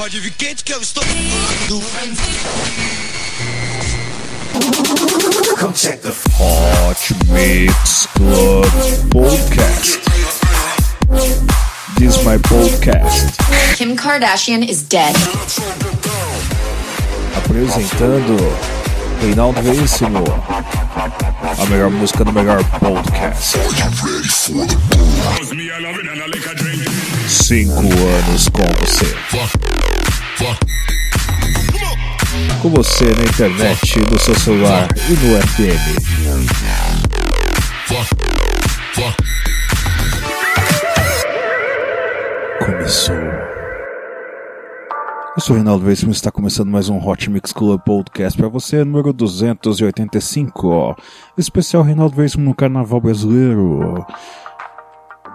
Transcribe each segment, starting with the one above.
Pode vir quente que eu estou. Come check the Hot Mix Club Podcast. This is my podcast. Kim Kardashian is dead. Apresentando Reinaldo Veríssimo. A melhor música do melhor podcast. Cinco anos com você. Com você na internet, no seu celular e no FM. Começou. Eu sou o Reinaldo e está começando mais um Hot Mix Club Podcast para você, número 285. Especial Reinaldo Veríssimo no Carnaval Brasileiro.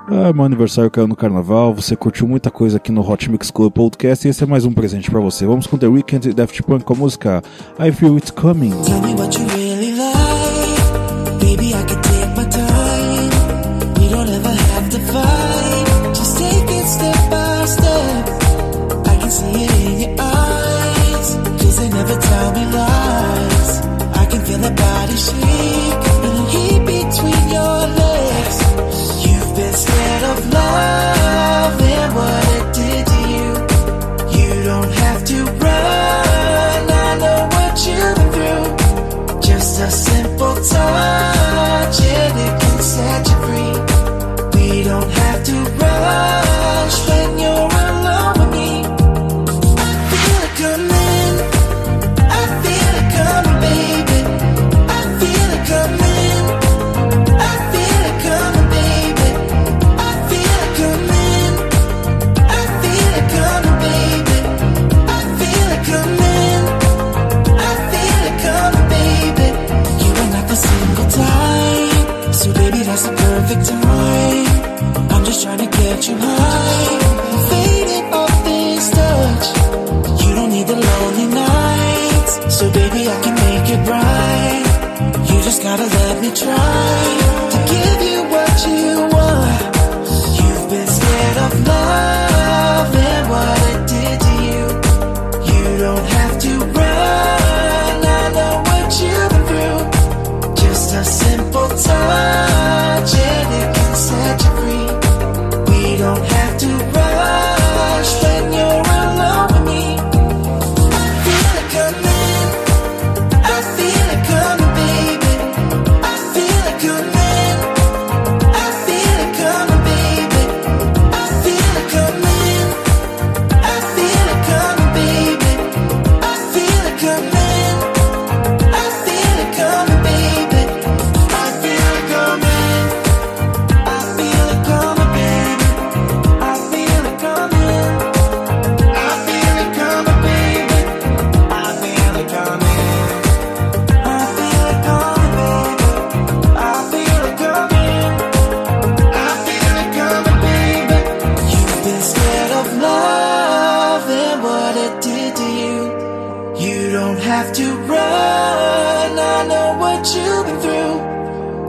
Ah, meu aniversário caiu no carnaval, você curtiu muita coisa aqui no Hot Mix Club Podcast e esse é mais um presente para você. Vamos com The Weeknd e Daft Punk com a música I Feel It Coming.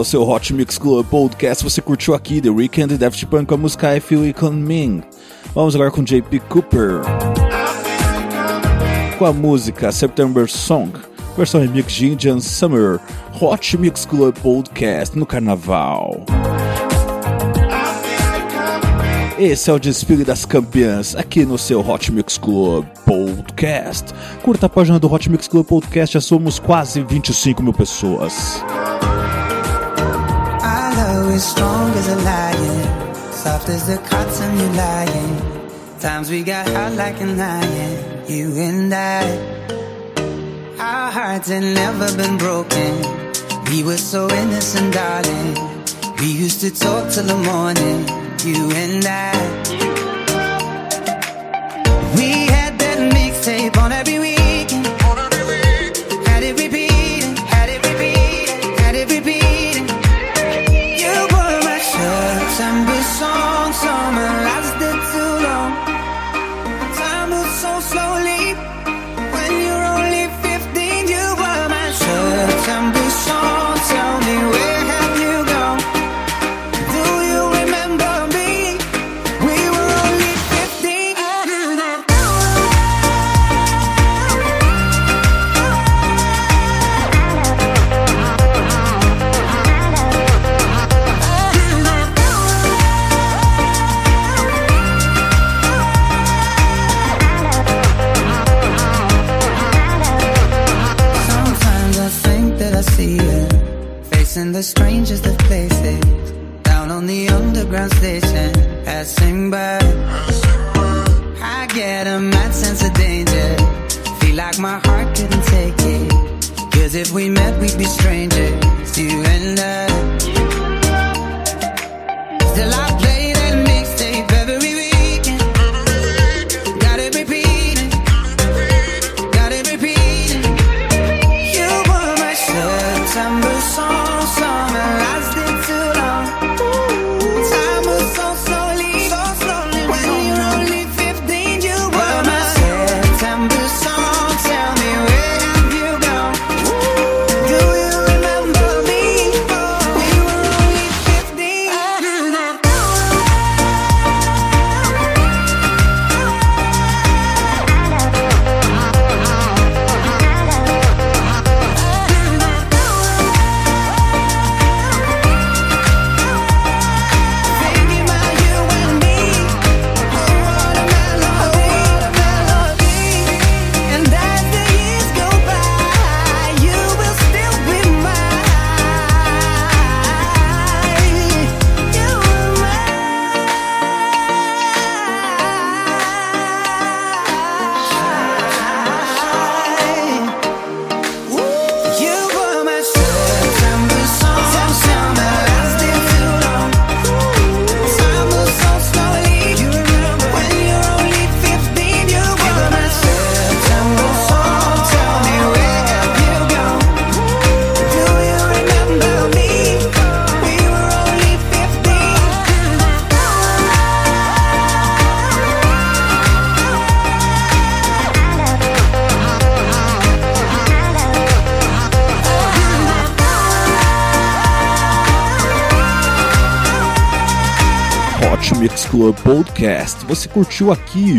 Baby. Esse é o seu Hot Mix Club Podcast. Você curtiu aqui The Weeknd Daft Punk com a música I Feel It Coming. Vamos agora com JP Cooper. Com a música September Song, versão remix de Indian Summer. Hot Mix Club Podcast no carnaval. Esse é o desfile das campeãs aqui no seu Hot Mix Club Podcast. Curta a página do Hot Mix Club Podcast, já somos quase 25 mil pessoas. I love as strong as a lion, soft as the cotton you're lying. Times we got hot like an iron, you and I. Our hearts had never been broken. We were so innocent, darling. We used to talk till the morning, you and I. We had that mixtape on every weekend. Passing by. I get a mad sense of danger, feel like my heart couldn't take it. Cause if we met, we'd be strangers, you and I. Podcast. Você curtiu aqui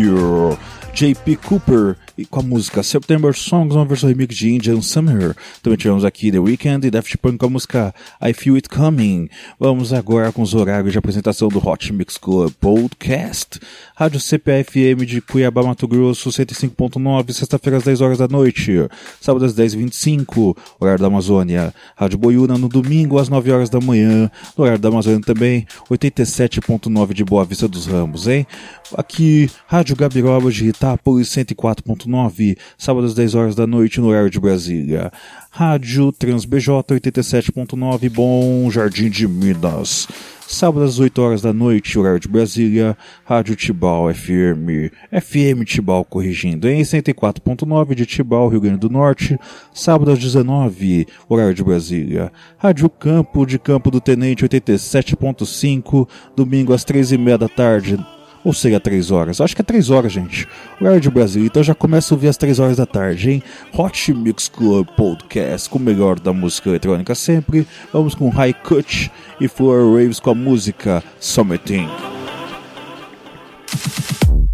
JP Cooper com a música September Songs, uma versão remix de Indian Summer. Também tivemos aqui The Weeknd e Daft Punk com a música I Feel It Coming. Vamos agora com os horários de apresentação do Hot Mix Club Podcast. Rádio CPFM de Cuiabá, Mato Grosso, 105.9, sexta-feira às 10 horas da noite. Sábado às 10h25, horário da Amazônia. Rádio Boiúna no domingo às 9 horas da manhã, no horário da Amazônia também, 87.9 de Boa Vista dos Ramos, hein? Aqui, Rádio Gabiroba de Itápolis, 104.9, sábado às 10 horas da noite, no horário de Brasília. Rádio TransBJ 87.9, Bom Jardim de Minas. Sábado às 8 horas da noite, horário de Brasília, Rádio Tibau FM, FM Tibau corrigindo, em 104.9 de Tibau, Rio Grande do Norte, sábado às 19, horário de Brasília, Rádio Campo de Campo do Tenente 87.5, domingo às 13h30 da tarde, ou seria 3 horas? Acho que é 3 horas, gente. Horário de Brasil, então já começa a ouvir às 3 horas da tarde, hein? Hot Mix Club Podcast, com o melhor da música eletrônica sempre. Vamos com High Cut e Floor Waves com a música Summerthing. Oh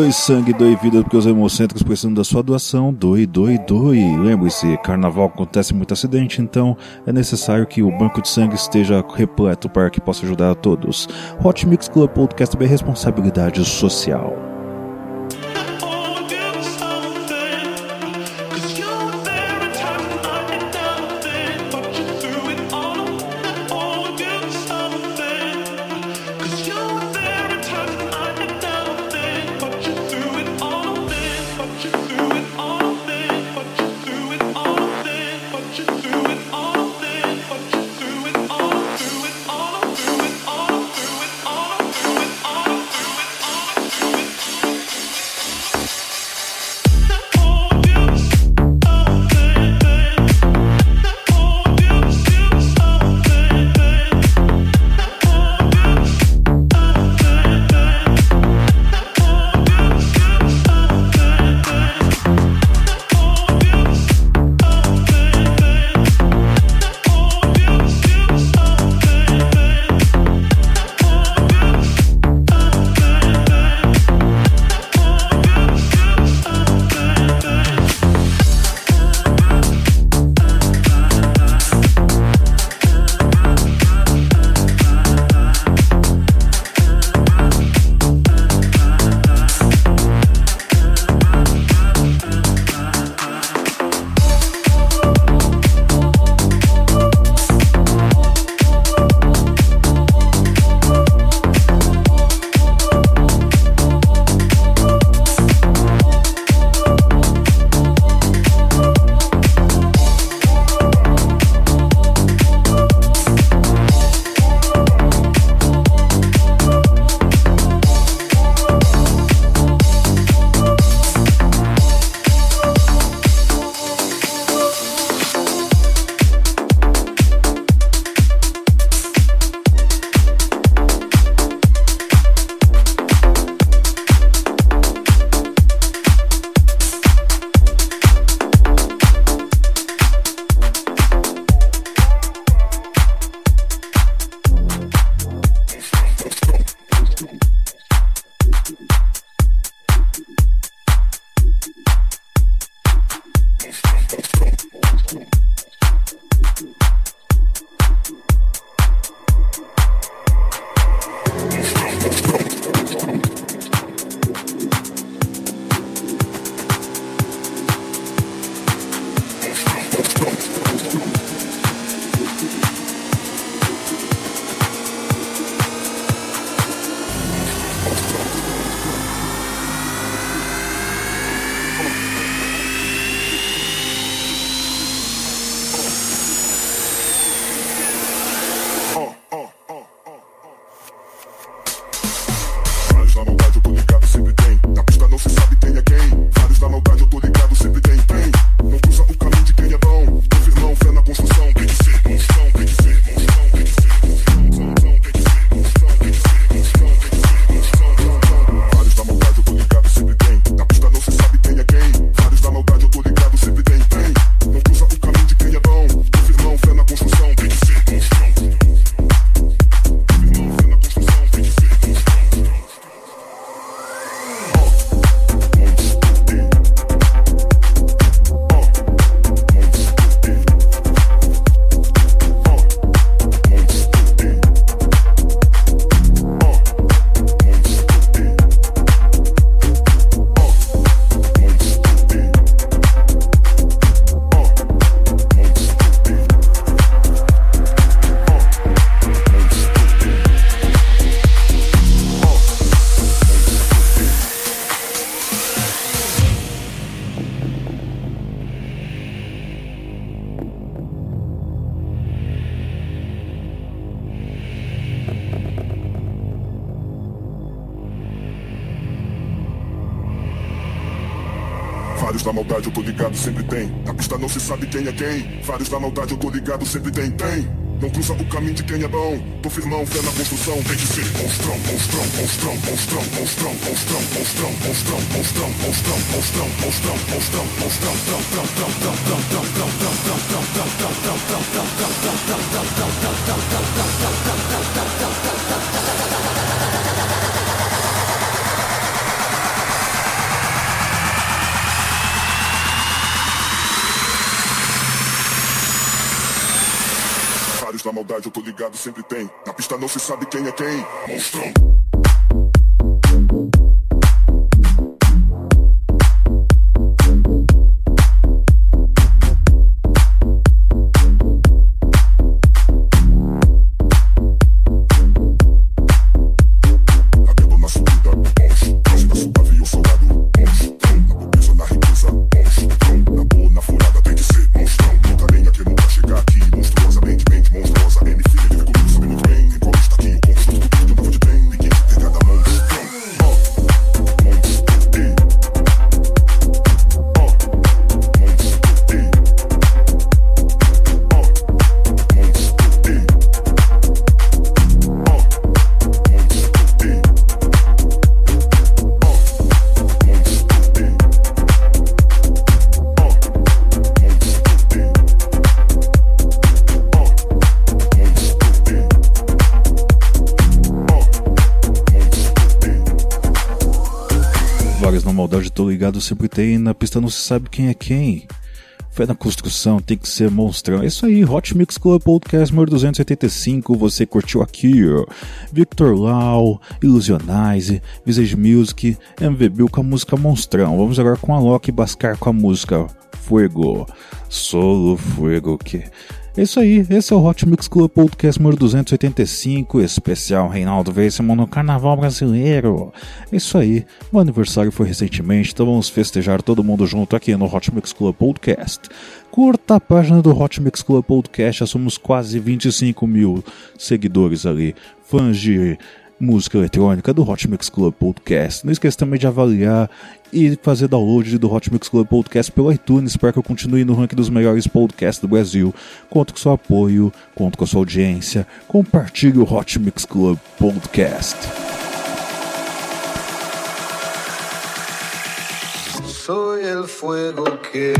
Doe sangue, doe vida, porque os hemocêntricos precisam da sua doação. Doe, doe, doe. Lembre-se, carnaval acontece muito acidente, então é necessário que o banco de sangue esteja repleto para que possa ajudar a todos. Hot Mix Club Podcast é responsabilidade social. quem é quem. Vários da maldade, eu tô ligado, sempre tem, tem. Não cruza o caminho de quem é bom. Tô firmão, fé na construção. Tem que ser monstrão, monstrão, monstrão, monstrão, monstrão, monstrão, monstrão, monstrão, monstrão, monstrão, monstrão, monstrão, monstrão, monstrão, maldade eu tô ligado, sempre tem. Na pista não se sabe quem é quem. Monstrão. Sempre tem. Na pista não se sabe quem é quem. Fé na construção, tem que ser monstrão. É isso aí, Hot Mix Club Podcast número 285. Você curtiu aqui. Victor Lau, Illusionize, Visage Music, MVB com a música Monstrão. Vamos agora com a Loki Bascar com a música Fuego. Solo Fuego, que. É isso aí, esse é o Hot Mix Club Podcast número 285, especial Reinaldo Veissman no Carnaval Brasileiro. É isso aí, meu aniversário foi recentemente, então vamos festejar todo mundo junto aqui no Hot Mix Club Podcast. Curta a página do Hot Mix Club Podcast, já somos quase 25 mil seguidores ali, fãs de música eletrônica do Hot Mix Club Podcast. Não esqueça também de avaliar e fazer download do Hot Mix Club Podcast pelo iTunes para que eu continue no ranking dos melhores podcasts do Brasil. Conto com seu apoio, conto com a sua audiência. Compartilhe o Hot Mix Club Podcast. Soy el fuego que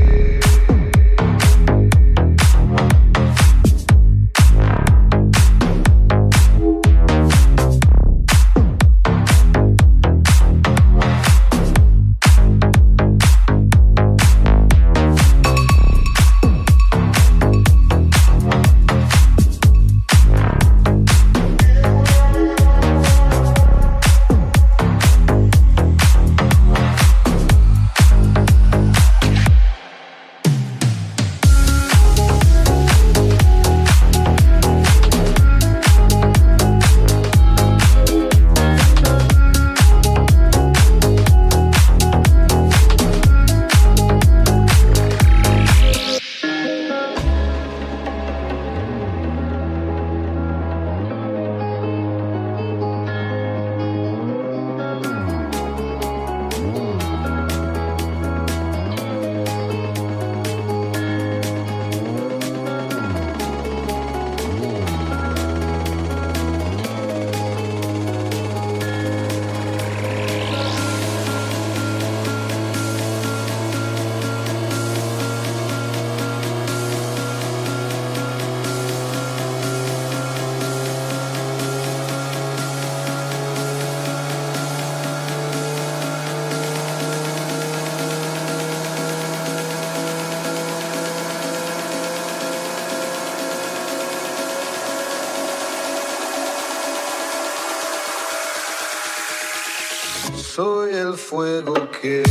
fuego que...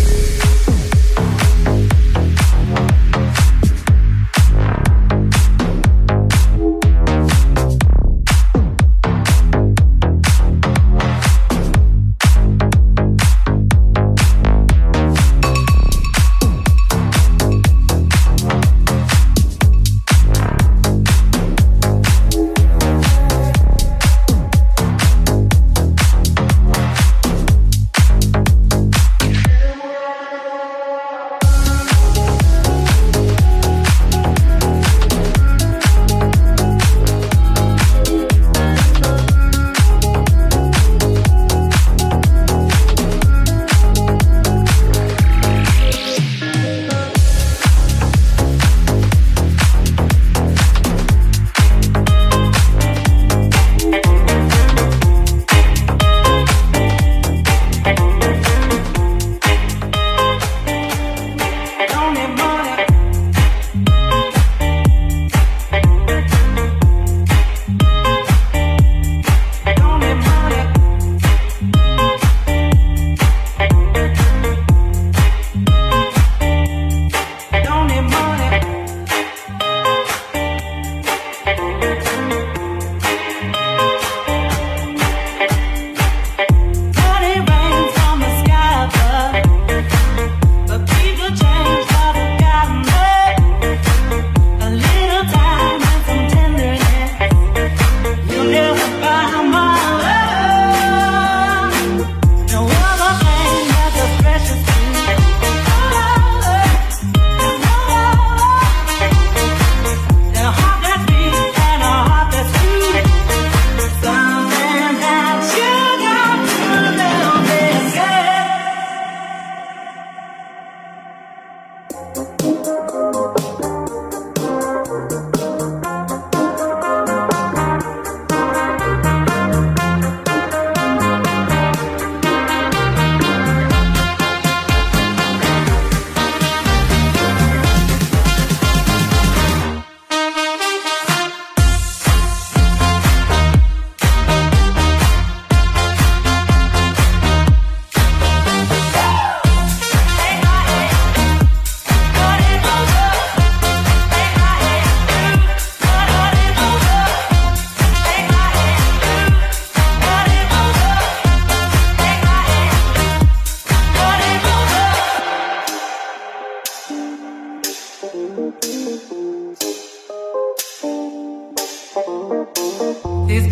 These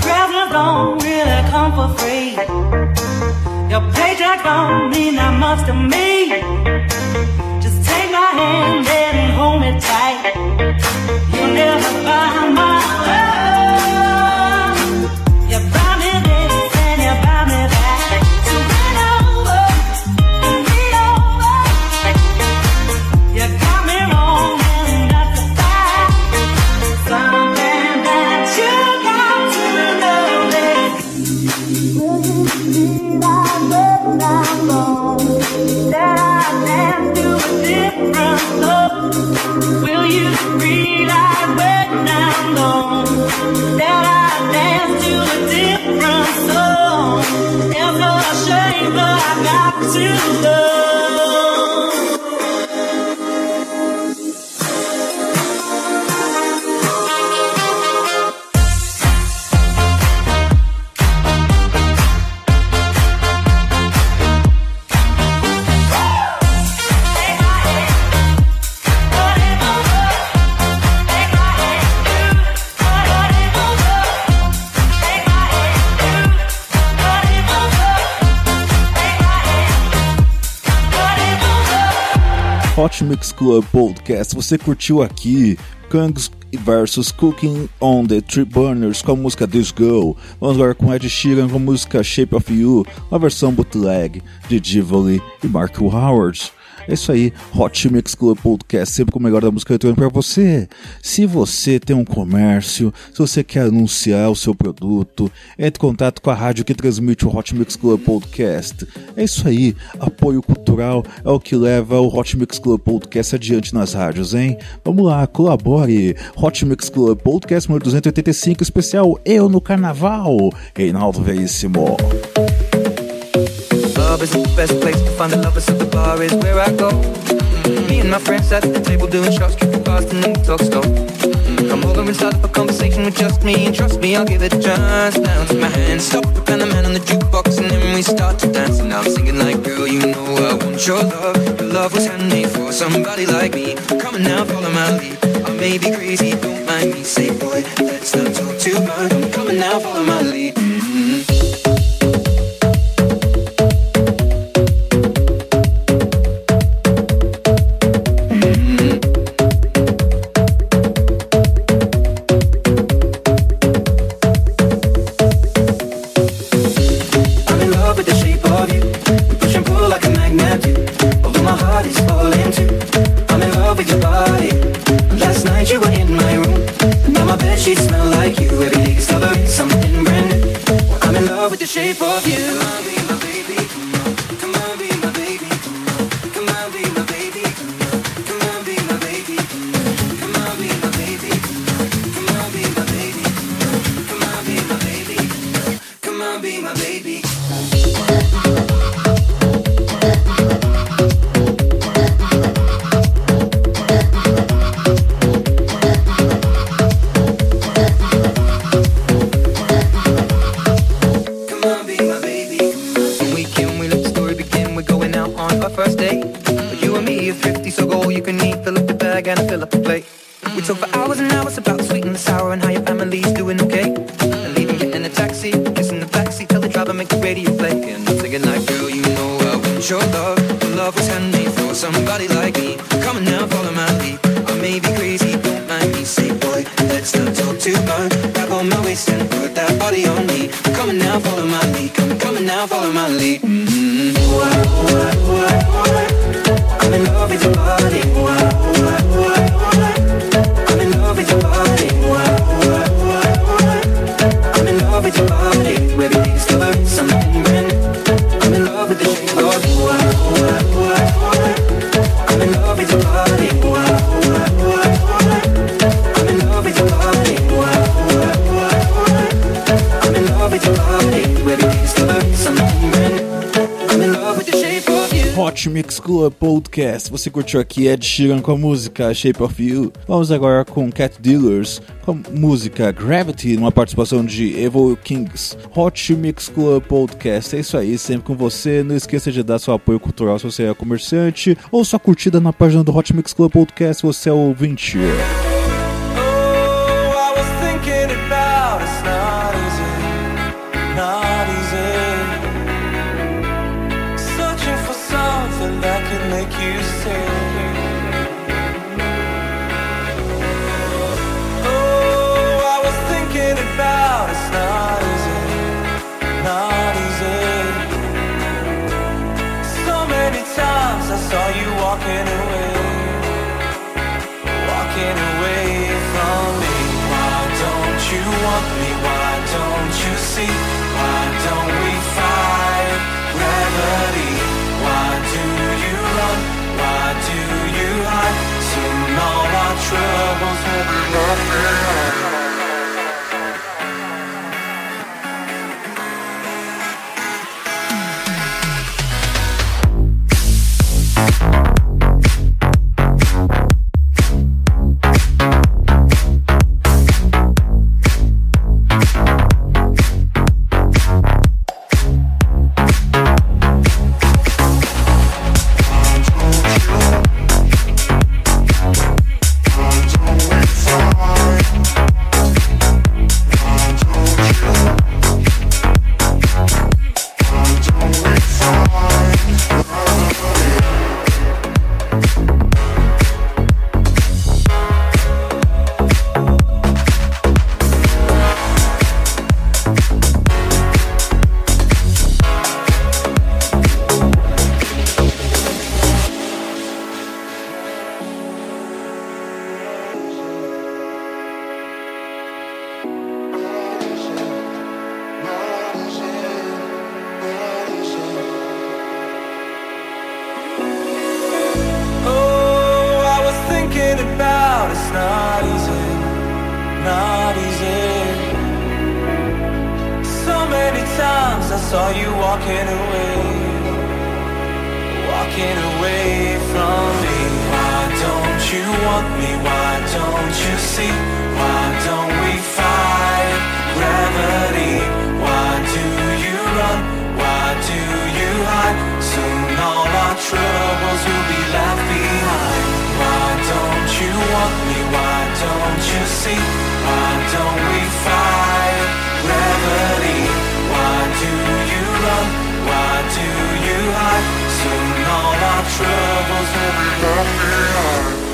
presents don't really come for free. Your paycheck don't mean that much to me. Just take my hand and hold me tight. You never Club Podcast. Você curtiu aqui Kangs versus Cooking on the Tree Burners com a música This Girl. Vamos agora com Ed Sheeran com a música Shape of You, uma versão bootleg de Divoli e Mark Howard. É isso aí, Hot Mix Club Podcast, sempre com o melhor da música eletrônica para você. Se você tem um comércio, se você quer anunciar o seu produto, entre em contato com a rádio que transmite o Hot Mix Club Podcast. É isso aí, apoio cultural é o que leva o Hot Mix Club Podcast adiante nas rádios, hein? Vamos lá, colabore. Hot Mix Club Podcast número 285, especial Eu no Carnaval. Reinaldo Veríssimo. Love is the best place to find the lovers, so the bar is where I go. Me and my friends at the table doing shots, tripping fast, and then we talk slow. Come over and start up a conversation with just me, and trust me, I'll give it a chance. Now take my hand, stop, and the man on the jukebox, and then we start to dance. And I'm singing like, girl, you know I want your love. Your love was handmade for somebody like me. Come on now, follow my lead. I may be crazy, don't mind me. Say, boy, let's not talk too much. I'm coming now, follow my lead. Mhm. Sheets smell like you. Every day discovering something brand new. I'm in love with the shape of you. Podcast. Você curtiu aqui Ed Sheeran com a música Shape of You. Vamos agora com Cat Dealers com a música Gravity, numa participação de Evil Kings. Hot Mix Club Podcast. É isso aí, sempre com você. Não esqueça de dar seu apoio cultural se você é comerciante ou sua curtida na página do Hot Mix Club Podcast se você é ouvinte. saw you walking away, walking away from me. Why don't you want me? Why don't you see? Why don't we fight gravity? Why do you run? Why do you hide? Soon all our troubles will be left behind. Why don't you want me? Why don't you see? Why don't we fight? troubles will be left behind.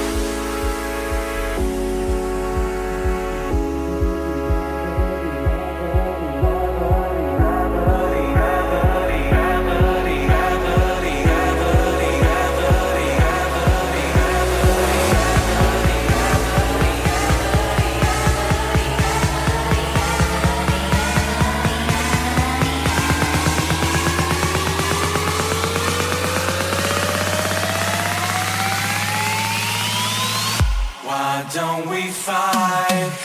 five.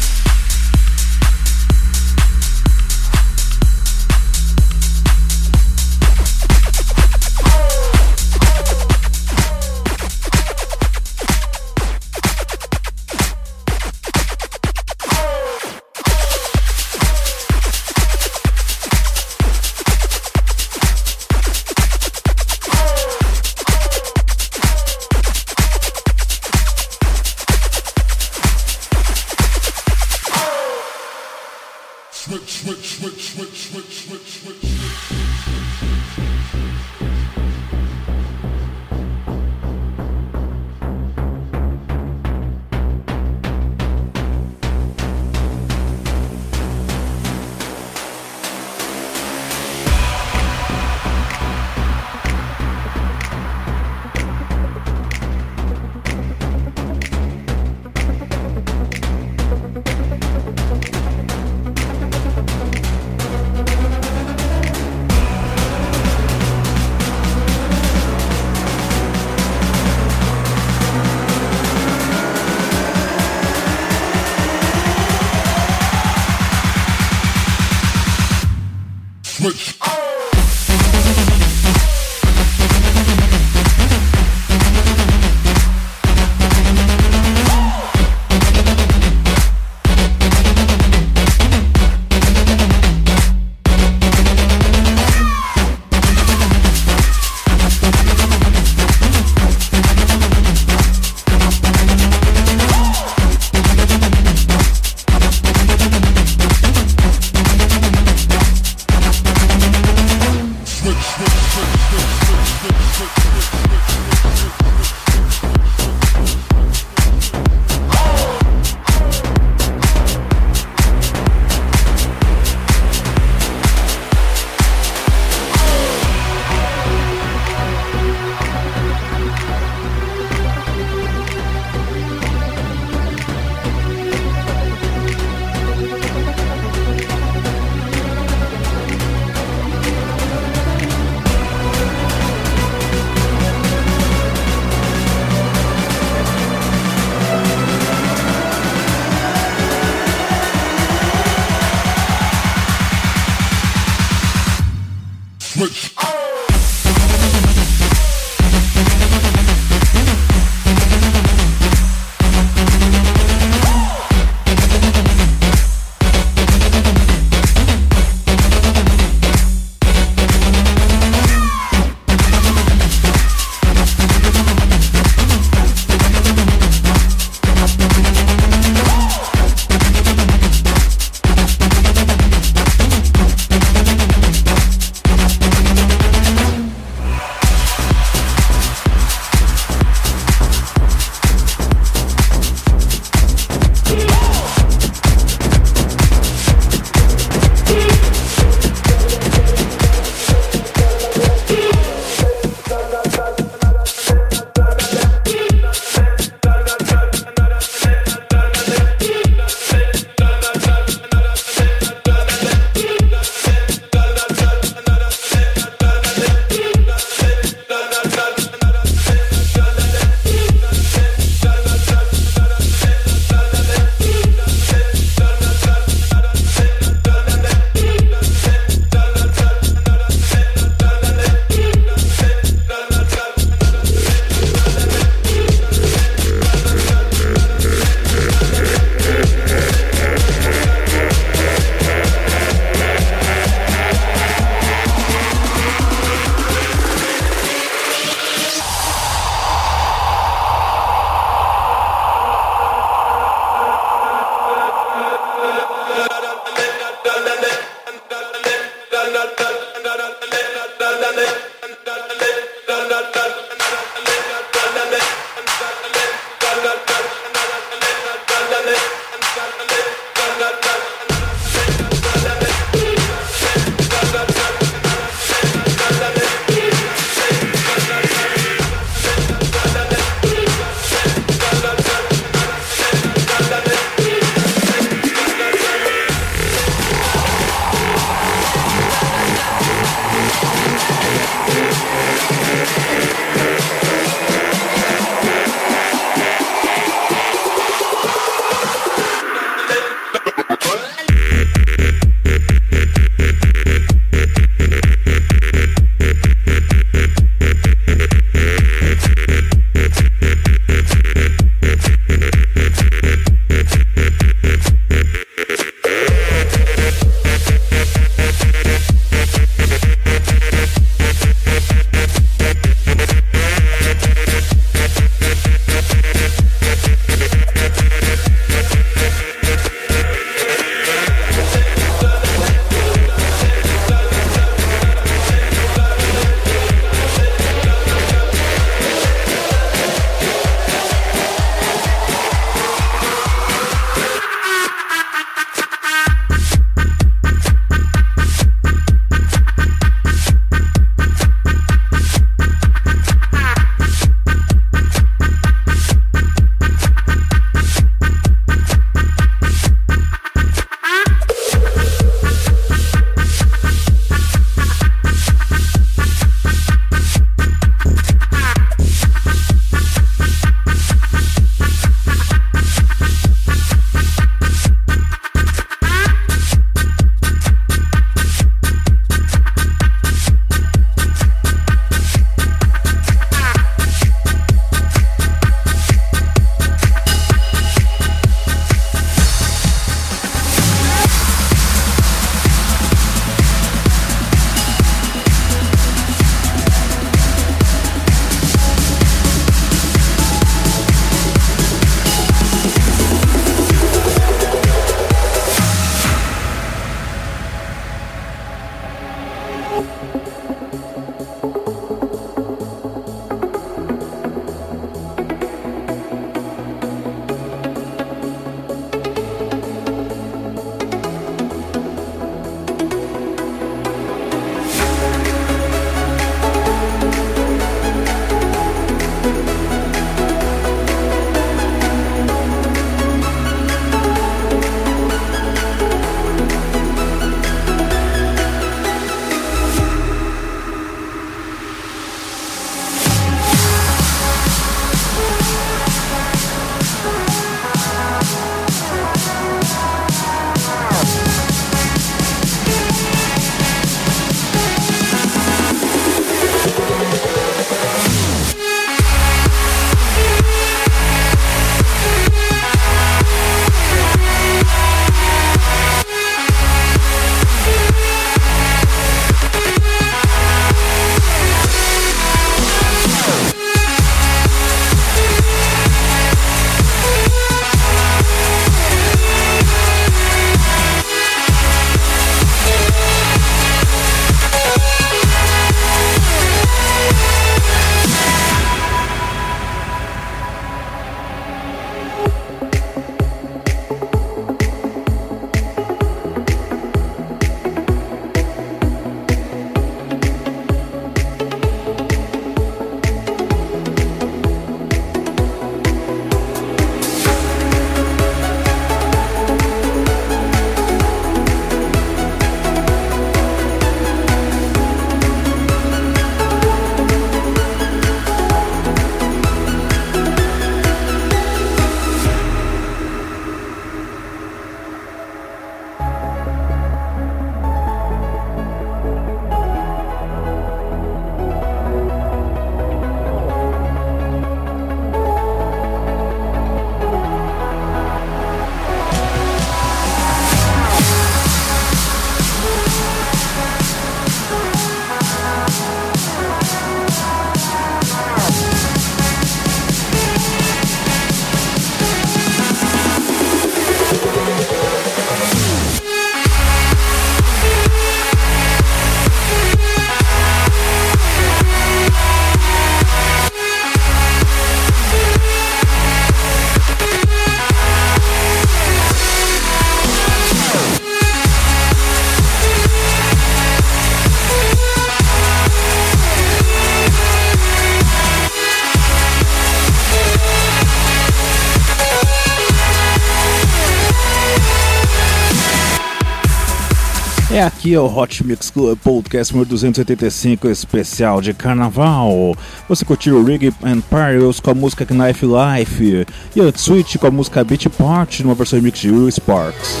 Aqui é o Hot Mix Club Podcast número 285, especial de carnaval. Você curtiu Rig and Pirates com a música Knife Life e a Switch com a música Beach Party numa versão remix de Will Sparks.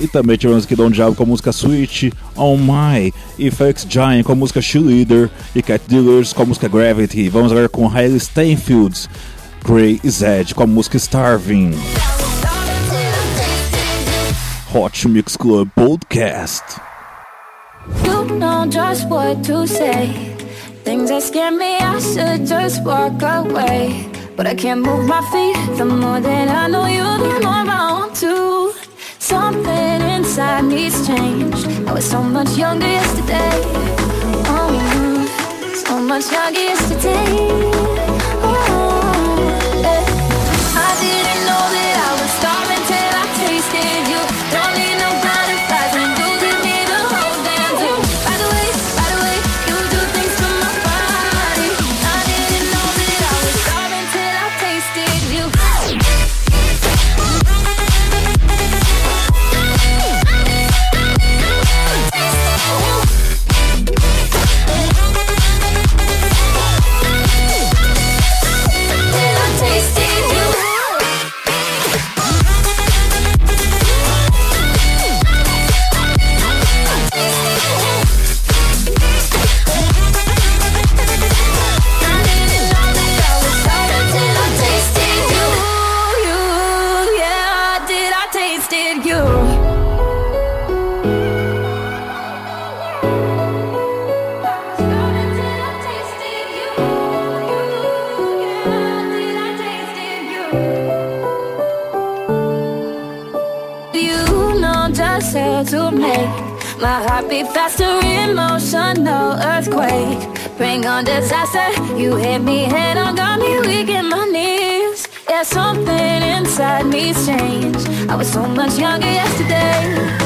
E também tivemos aqui Don Diablo com a música Switch, On My, e Felix Giant com a música Leader e Cat Dealers com a música Gravity. Vamos agora com Hailey Steinfeld, Grey Zed com a música Starving. Hot Mix Club Podcast. You know just what to say. Things that scare me, I should just walk away. But I can't move my feet. The more that I know you, the more I want to. Something inside needs change. I was so much younger yesterday. Oh, so much younger yesterday. Heart beat faster, emotional earthquake. Bring on disaster. You hit me head on, got me weak in my knees. Yeah, something inside me's changed. I was so much younger yesterday.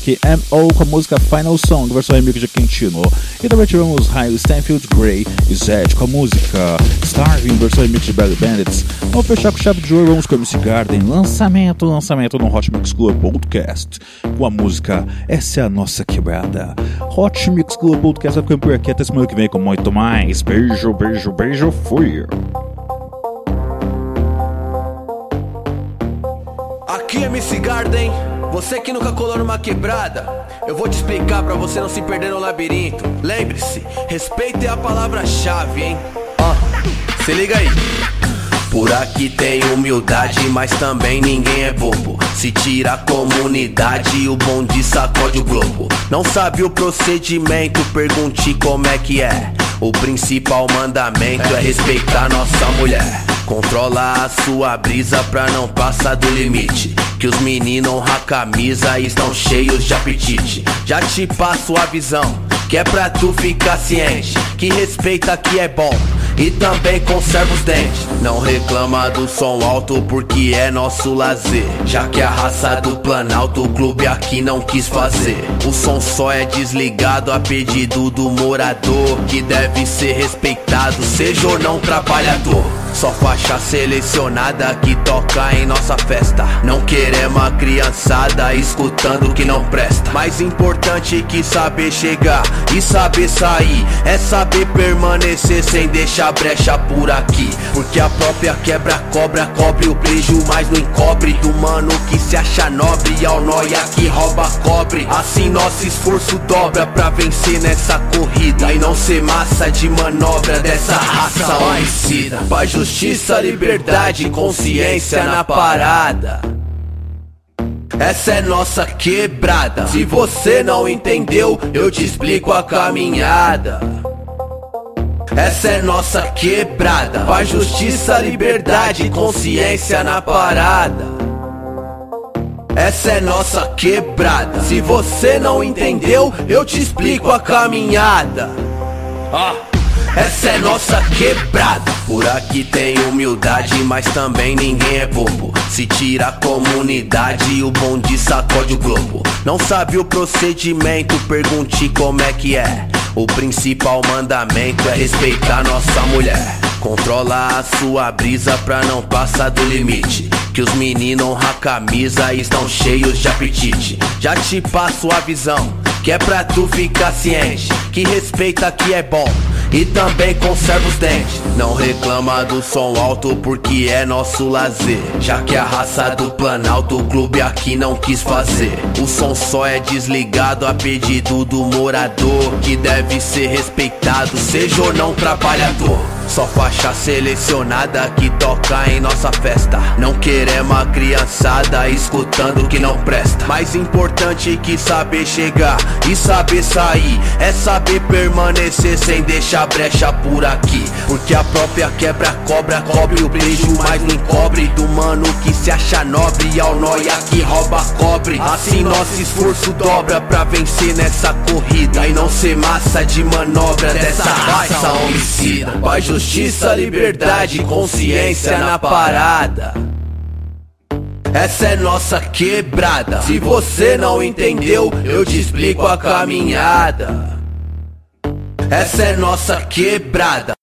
Aqui M.O. com a música Final Song, versão remix de Quintino. E também tivemos High Stanfield Grey e Zed com a música Starving, versão remix de Belly Bandits. Vamos fechar com chave de ouro, vamos com MC Garden, lançamento, lançamento no Hot Mix Club Podcast, com a música Essa é a Nossa Quebrada. Hot Mix Club Podcast vai ficando por aqui até semana que vem com muito mais. Beijo, beijo, beijo, fui. Aqui é MC Garden, você que nunca colou numa quebrada, eu vou te explicar pra você não se perder no labirinto. Lembre-se, respeito é a palavra-chave, hein? Ó, se liga aí. Por aqui tem humildade, mas também ninguém é bobo. Se tira a comunidade, o bonde sacode o globo. Não sabe o procedimento, pergunte como é que é. O principal mandamento é respeitar nossa mulher. Controla a sua brisa pra não passar do limite. Que os meninos honram a camisa e estão cheios de apetite. Já te passo a visão, que é pra tu ficar ciente. Que respeita que é bom e também conserva os dentes. Não reclama do som alto porque é nosso lazer. Já que a raça do Planalto o clube aqui não quis fazer. O som só é desligado a pedido do morador que deve ser respeitado, seja ou não trabalhador. Só faixa selecionada que toca em nossa festa. Não queremos a criançada escutando o que não presta. Mais importante que saber chegar e saber sair é saber permanecer sem deixar brecha por aqui. Porque a própria quebra cobra cobre o beijo, mas não encobre do mano que se acha nobre ao nóia que rouba cobre. Assim nosso esforço dobra pra vencer nessa corrida e não ser massa de manobra dessa raça homicida. Justiça, liberdade, consciência na parada. Essa é nossa quebrada. Se você não entendeu, eu te explico a caminhada. Essa é nossa quebrada. Paz, justiça, liberdade, consciência na parada. Essa é nossa quebrada. Se você não entendeu, eu te explico a caminhada. Ah. Essa é nossa quebrada. Por aqui tem humildade, mas também ninguém é bobo. Se tira a comunidade, o bonde sacode o globo. Não sabe o procedimento, pergunte como é que é. O principal mandamento é respeitar nossa mulher. Controla a sua brisa pra não passar do limite. Que os meninos honram a camisa e estão cheios de apetite. Já te passo a visão, que é pra tu ficar ciente. Que respeita que é bom e também conserva os dentes. Não reclama do som alto porque é nosso lazer. Já que a raça do Planalto o clube aqui não quis fazer. O som só é desligado a pedido do morador que deve ser respeitado, seja ou não trabalhador. Só faixa selecionada que toca em nossa festa. Não queremos a criançada escutando que não presta. Mais importante que saber chegar e saber sair é saber permanecer sem deixar brecha por aqui. Porque a própria quebra cobra cobre o beijo, mas não encobre do mano que se acha nobre ao nóia que rouba cobre. Assim nosso esforço dobra pra vencer nessa corrida e não ser massa de manobra dessa raça homicida. Paz, justiça, liberdade, consciência na parada. Essa é nossa quebrada. Se você não entendeu, eu te explico a caminhada. Essa é nossa quebrada.